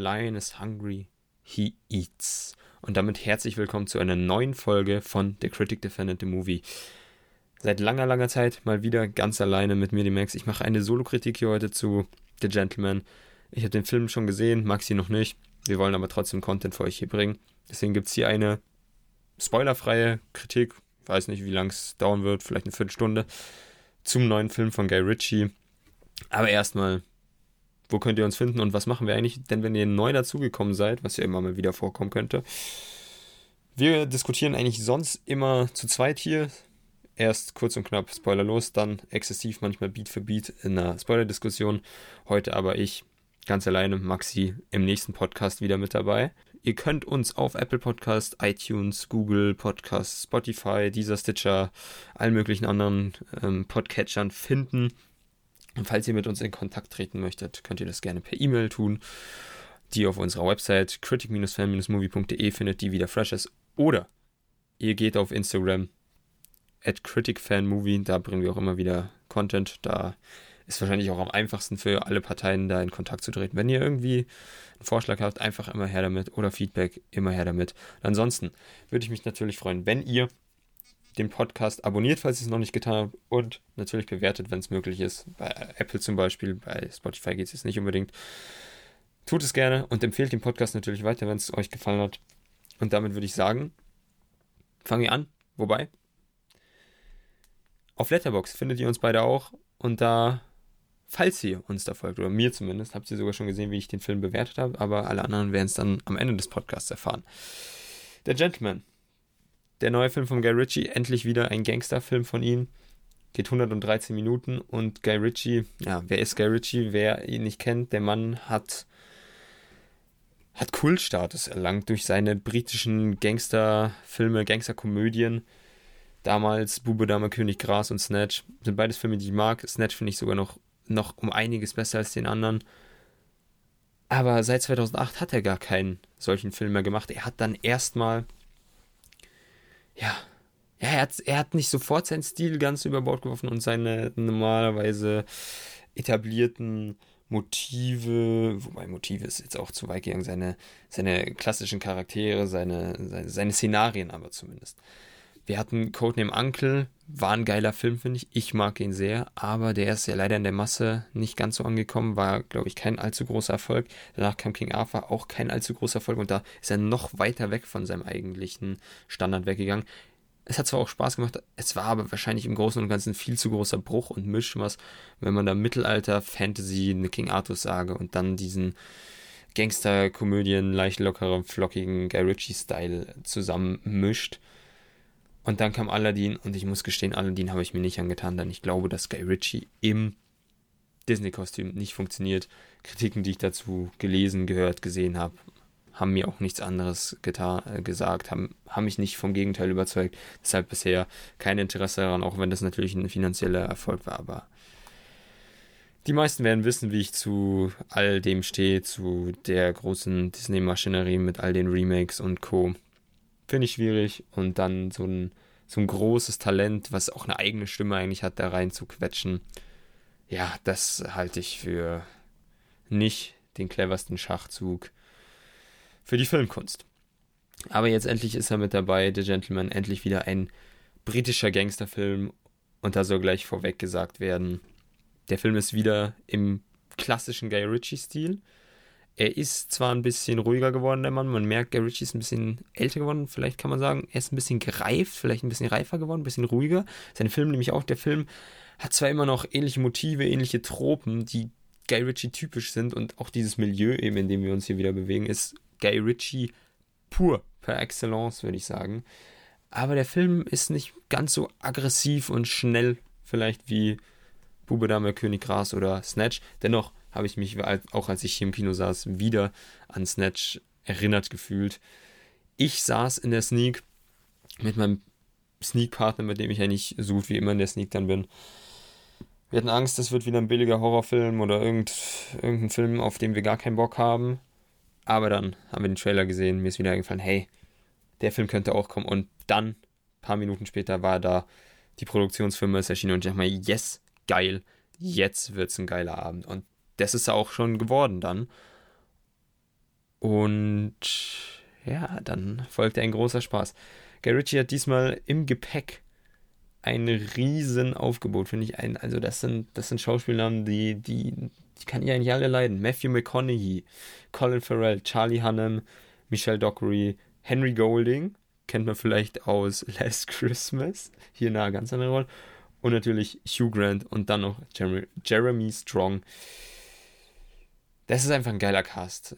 lion is hungry, he eats. Und damit herzlich willkommen zu einer neuen Folge von The Critic Defended the Movie. Seit langer, langer Zeit mal wieder ganz alleine mit mir, die Max. Ich mache eine Solo-Kritik hier heute zu The Gentleman. Ich habe den Film schon gesehen, Maxi noch nicht. Wir wollen aber trotzdem Content für euch hier bringen. Deswegen gibt es hier eine spoilerfreie Kritik. Weiß nicht, wie lange es dauern wird, vielleicht eine Viertelstunde. Zum neuen Film von Guy Ritchie. Aber erstmal wo könnt ihr uns finden und was machen wir eigentlich? Denn wenn ihr neu dazugekommen seid, was ja immer mal wieder vorkommen könnte, wir diskutieren eigentlich sonst immer zu zweit hier. Erst kurz und knapp spoilerlos, dann exzessiv, manchmal Beat für Beat in einer Spoiler-Diskussion. Heute aber ich ganz alleine, Maxi, im nächsten Podcast wieder mit dabei. Ihr könnt uns auf Apple Podcast, iTunes, Google Podcast, Spotify, dieser Stitcher, allen möglichen anderen ähm, Podcatchern finden. Und falls ihr mit uns in Kontakt treten möchtet, könnt ihr das gerne per E-Mail tun, die auf unserer Website critic-fan-movie.de findet, die wieder fresh ist. Oder ihr geht auf Instagram at criticfanmovie, da bringen wir auch immer wieder Content. Da ist wahrscheinlich auch am einfachsten für alle Parteien da in Kontakt zu treten. Wenn ihr irgendwie einen Vorschlag habt, einfach immer her damit oder Feedback, immer her damit. Ansonsten würde ich mich natürlich freuen, wenn ihr den Podcast abonniert, falls ihr es noch nicht getan habt und natürlich bewertet, wenn es möglich ist. Bei Apple zum Beispiel, bei Spotify geht es jetzt nicht unbedingt. Tut es gerne und empfehlt den Podcast natürlich weiter, wenn es euch gefallen hat. Und damit würde ich sagen, fangen wir an. Wobei, auf Letterbox findet ihr uns beide auch und da, falls ihr uns da folgt, oder mir zumindest, habt ihr sogar schon gesehen, wie ich den Film bewertet habe, aber alle anderen werden es dann am Ende des Podcasts erfahren. Der Gentleman der neue Film von Guy Ritchie, endlich wieder ein Gangsterfilm von ihm. Geht 113 Minuten und Guy Ritchie, ja, wer ist Guy Ritchie? Wer ihn nicht kennt, der Mann hat, hat Kultstatus erlangt durch seine britischen Gangsterfilme, Gangsterkomödien. Damals Bube, Dame, König, Gras und Snatch sind beides Filme, die ich mag. Snatch finde ich sogar noch, noch um einiges besser als den anderen. Aber seit 2008 hat er gar keinen solchen Film mehr gemacht. Er hat dann erstmal ja, ja, er hat, er hat nicht sofort seinen Stil ganz über Bord geworfen und seine normalerweise etablierten Motive, wobei Motive ist jetzt auch zu weit gegangen, seine, seine klassischen Charaktere, seine, seine, seine Szenarien aber zumindest. Wir hatten Codename Uncle, war ein geiler Film, finde ich. Ich mag ihn sehr, aber der ist ja leider in der Masse nicht ganz so angekommen, war, glaube ich, kein allzu großer Erfolg. Danach kam King Arthur, auch kein allzu großer Erfolg und da ist er noch weiter weg von seinem eigentlichen Standard weggegangen. Es hat zwar auch Spaß gemacht, es war aber wahrscheinlich im Großen und Ganzen viel zu großer Bruch und Mischmaß, wenn man da Mittelalter, Fantasy, eine King Arthur sage und dann diesen Gangster-Komödien, leicht lockeren, flockigen Guy Ritchie-Style zusammen mischt und dann kam Aladdin und ich muss gestehen, Aladdin habe ich mir nicht angetan, denn ich glaube, dass Guy Ritchie im Disney-Kostüm nicht funktioniert. Kritiken, die ich dazu gelesen, gehört, gesehen habe, haben mir auch nichts anderes getan, äh, gesagt, haben, haben mich nicht vom Gegenteil überzeugt. Deshalb bisher kein Interesse daran, auch wenn das natürlich ein finanzieller Erfolg war. Aber die meisten werden wissen, wie ich zu all dem stehe, zu der großen Disney-Maschinerie mit all den Remakes und Co. Finde ich schwierig. Und dann so ein, so ein großes Talent, was auch eine eigene Stimme eigentlich hat, da rein zu quetschen. Ja, das halte ich für nicht den cleversten Schachzug für die Filmkunst. Aber jetzt endlich ist er mit dabei, The Gentleman, endlich wieder ein britischer Gangsterfilm. Und da soll gleich vorweg gesagt werden, der Film ist wieder im klassischen Guy Ritchie-Stil. Er ist zwar ein bisschen ruhiger geworden, der Mann. Man merkt, Gary Ritchie ist ein bisschen älter geworden. Vielleicht kann man sagen, er ist ein bisschen gereift, vielleicht ein bisschen reifer geworden, ein bisschen ruhiger. Sein Film nämlich auch, der Film hat zwar immer noch ähnliche Motive, ähnliche Tropen, die Guy Ritchie typisch sind und auch dieses Milieu eben, in dem wir uns hier wieder bewegen, ist Guy Ritchie pur, per excellence, würde ich sagen. Aber der Film ist nicht ganz so aggressiv und schnell, vielleicht wie Bube Dame König Gras oder Snatch. Dennoch habe ich mich, auch als ich hier im Kino saß, wieder an Snatch erinnert gefühlt. Ich saß in der Sneak mit meinem Sneak-Partner, mit dem ich eigentlich so gut wie immer in der Sneak dann bin. Wir hatten Angst, das wird wieder ein billiger Horrorfilm oder irgend, irgendein Film, auf den wir gar keinen Bock haben. Aber dann haben wir den Trailer gesehen, mir ist wieder eingefallen, hey, der Film könnte auch kommen. Und dann, ein paar Minuten später, war da die Produktionsfirma ist erschienen und ich dachte mal, yes, geil, jetzt wird's ein geiler Abend. Und das ist auch schon geworden dann. Und ja, dann folgte ein großer Spaß. Guy Ritchie hat diesmal im Gepäck ein riesen Aufgebot, finde ich. Ein, also das sind, das sind Schauspielnamen, die, die, die kann ich eigentlich alle leiden. Matthew McConaughey, Colin Farrell, Charlie Hunnam, Michelle Dockery, Henry Golding, kennt man vielleicht aus Last Christmas, hier in einer ganz anderen Rolle. Und natürlich Hugh Grant und dann noch Jeremy, Jeremy Strong. Das ist einfach ein geiler Cast.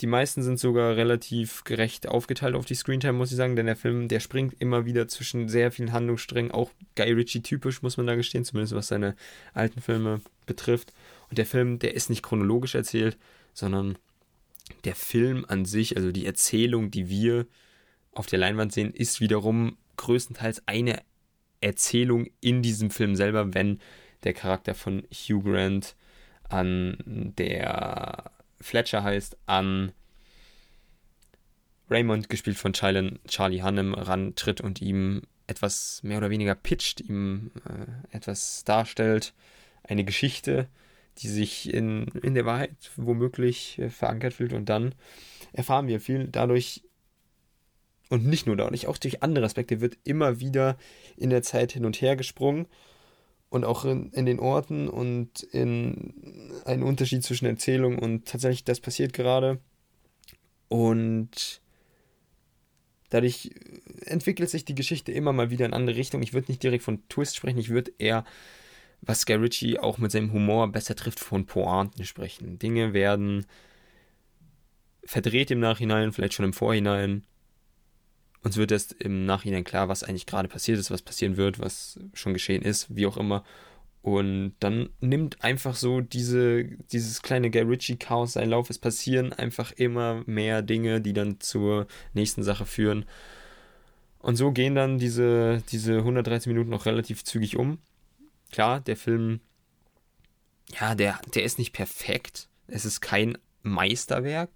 Die meisten sind sogar relativ gerecht aufgeteilt auf die Screentime, muss ich sagen, denn der Film, der springt immer wieder zwischen sehr vielen Handlungssträngen, auch Guy Ritchie typisch, muss man da gestehen, zumindest was seine alten Filme betrifft. Und der Film, der ist nicht chronologisch erzählt, sondern der Film an sich, also die Erzählung, die wir auf der Leinwand sehen, ist wiederum größtenteils eine Erzählung in diesem Film selber, wenn der Charakter von Hugh Grant an der Fletcher heißt, an Raymond, gespielt von Charlie, Hannem, rantritt und ihm etwas mehr oder weniger pitcht, ihm äh, etwas darstellt, eine Geschichte, die sich in, in der Wahrheit womöglich äh, verankert fühlt. Und dann erfahren wir viel dadurch und nicht nur dadurch, auch durch andere Aspekte wird immer wieder in der Zeit hin und her gesprungen und auch in, in den Orten und in einen Unterschied zwischen Erzählung und tatsächlich das passiert gerade. Und dadurch entwickelt sich die Geschichte immer mal wieder in andere Richtungen. Ich würde nicht direkt von Twist sprechen, ich würde eher, was Guy Ritchie auch mit seinem Humor besser trifft, von Pointen sprechen. Dinge werden verdreht im Nachhinein, vielleicht schon im Vorhinein uns wird erst im Nachhinein klar, was eigentlich gerade passiert ist, was passieren wird, was schon geschehen ist, wie auch immer. Und dann nimmt einfach so diese, dieses kleine Guy Ritchie-Chaos seinen Lauf. Es passieren einfach immer mehr Dinge, die dann zur nächsten Sache führen. Und so gehen dann diese, diese 113 Minuten noch relativ zügig um. Klar, der Film, ja, der, der ist nicht perfekt. Es ist kein Meisterwerk,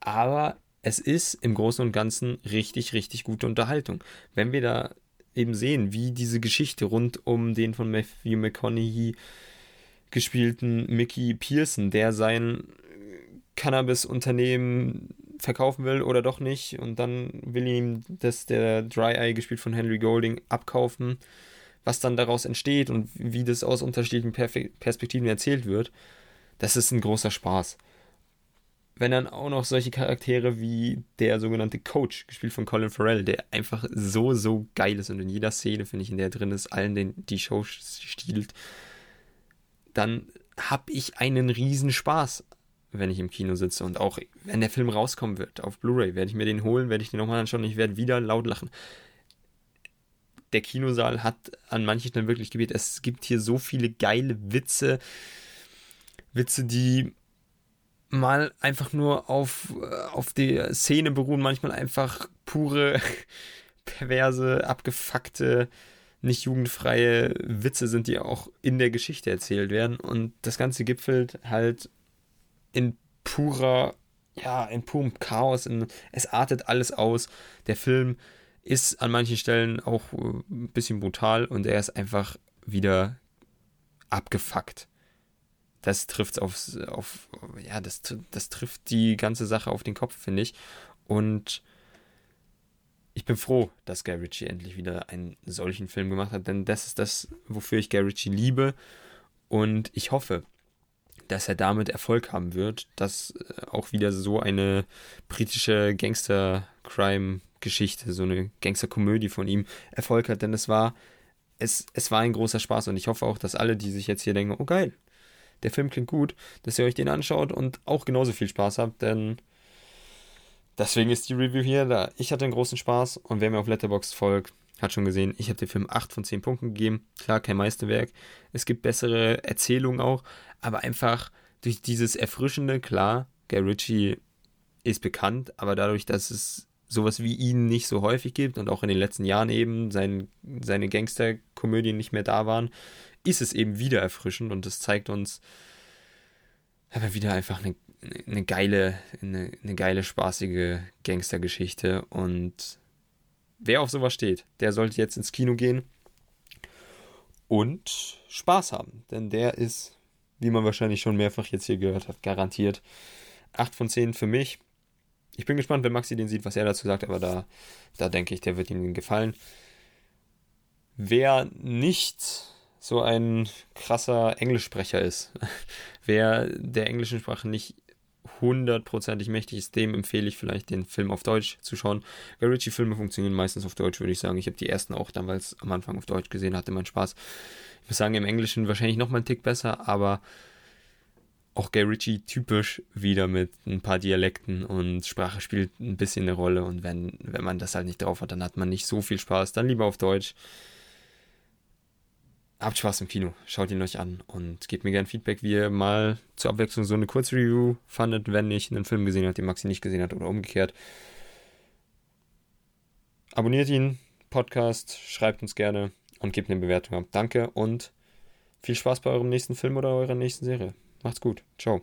aber es ist im Großen und Ganzen richtig, richtig gute Unterhaltung. Wenn wir da eben sehen, wie diese Geschichte rund um den von Matthew McConaughey gespielten Mickey Pearson, der sein Cannabis-Unternehmen verkaufen will oder doch nicht und dann will ihm das der Dry Eye gespielt von Henry Golding abkaufen, was dann daraus entsteht und wie das aus unterschiedlichen Perspektiven erzählt wird, das ist ein großer Spaß wenn dann auch noch solche Charaktere wie der sogenannte Coach, gespielt von Colin Farrell, der einfach so, so geil ist und in jeder Szene, finde ich, in der drin ist, allen den, die Show stiehlt, dann habe ich einen riesen Spaß, wenn ich im Kino sitze und auch wenn der Film rauskommen wird auf Blu-ray, werde ich mir den holen, werde ich den nochmal anschauen und ich werde wieder laut lachen. Der Kinosaal hat an manchen Stellen wirklich gebetet. Es gibt hier so viele geile Witze, Witze, die mal einfach nur auf, äh, auf die Szene beruhen, manchmal einfach pure, perverse, abgefuckte, nicht jugendfreie Witze sind, die auch in der Geschichte erzählt werden. Und das Ganze gipfelt halt in purer, ja, in purem Chaos. In, es artet alles aus. Der Film ist an manchen Stellen auch äh, ein bisschen brutal und er ist einfach wieder abgefuckt das trifft aufs, auf, ja, das, das trifft die ganze Sache auf den Kopf, finde ich. Und ich bin froh, dass Guy Ritchie endlich wieder einen solchen Film gemacht hat, denn das ist das, wofür ich Guy Ritchie liebe. Und ich hoffe, dass er damit Erfolg haben wird, dass äh, auch wieder so eine britische Gangster-Crime-Geschichte, so eine Gangster-Komödie von ihm Erfolg hat, denn es war, es, es war ein großer Spaß und ich hoffe auch, dass alle, die sich jetzt hier denken, oh geil, der Film klingt gut, dass ihr euch den anschaut und auch genauso viel Spaß habt, denn deswegen ist die Review hier da. Ich hatte einen großen Spaß und wer mir auf Letterboxd folgt, hat schon gesehen, ich habe dem Film 8 von 10 Punkten gegeben. Klar, kein Meisterwerk. Es gibt bessere Erzählungen auch, aber einfach durch dieses Erfrischende, klar, Guy Ritchie ist bekannt, aber dadurch, dass es sowas wie ihn nicht so häufig gibt und auch in den letzten Jahren eben sein, seine Gangsterkomödien nicht mehr da waren, ist es eben wieder erfrischend und es zeigt uns aber wieder einfach eine, eine geile, eine, eine geile, spaßige Gangstergeschichte und wer auf sowas steht, der sollte jetzt ins Kino gehen und Spaß haben, denn der ist, wie man wahrscheinlich schon mehrfach jetzt hier gehört hat, garantiert 8 von 10 für mich. ich bin gespannt, wenn Maxi den sieht, was er dazu sagt, aber da, da denke ich, der wird ihm gefallen. Wer nicht so ein krasser Englischsprecher ist, wer der englischen Sprache nicht hundertprozentig mächtig ist, dem empfehle ich vielleicht den Film auf Deutsch zu schauen. Guy Ritchie-Filme funktionieren meistens auf Deutsch, würde ich sagen. Ich habe die ersten auch damals am Anfang auf Deutsch gesehen, hatte meinen Spaß. Ich muss sagen, im Englischen wahrscheinlich noch mal einen Tick besser, aber auch Guy Ritchie typisch wieder mit ein paar Dialekten und Sprache spielt ein bisschen eine Rolle und wenn, wenn man das halt nicht drauf hat, dann hat man nicht so viel Spaß, dann lieber auf Deutsch. Habt Spaß im Kino, schaut ihn euch an und gebt mir gerne Feedback, wie ihr mal zur Abwechslung so eine Kurzreview fandet, wenn ich einen Film gesehen habe, den Maxi nicht gesehen hat oder umgekehrt. Abonniert ihn, Podcast, schreibt uns gerne und gebt eine Bewertung ab. Danke und viel Spaß bei eurem nächsten Film oder eurer nächsten Serie. Macht's gut. Ciao.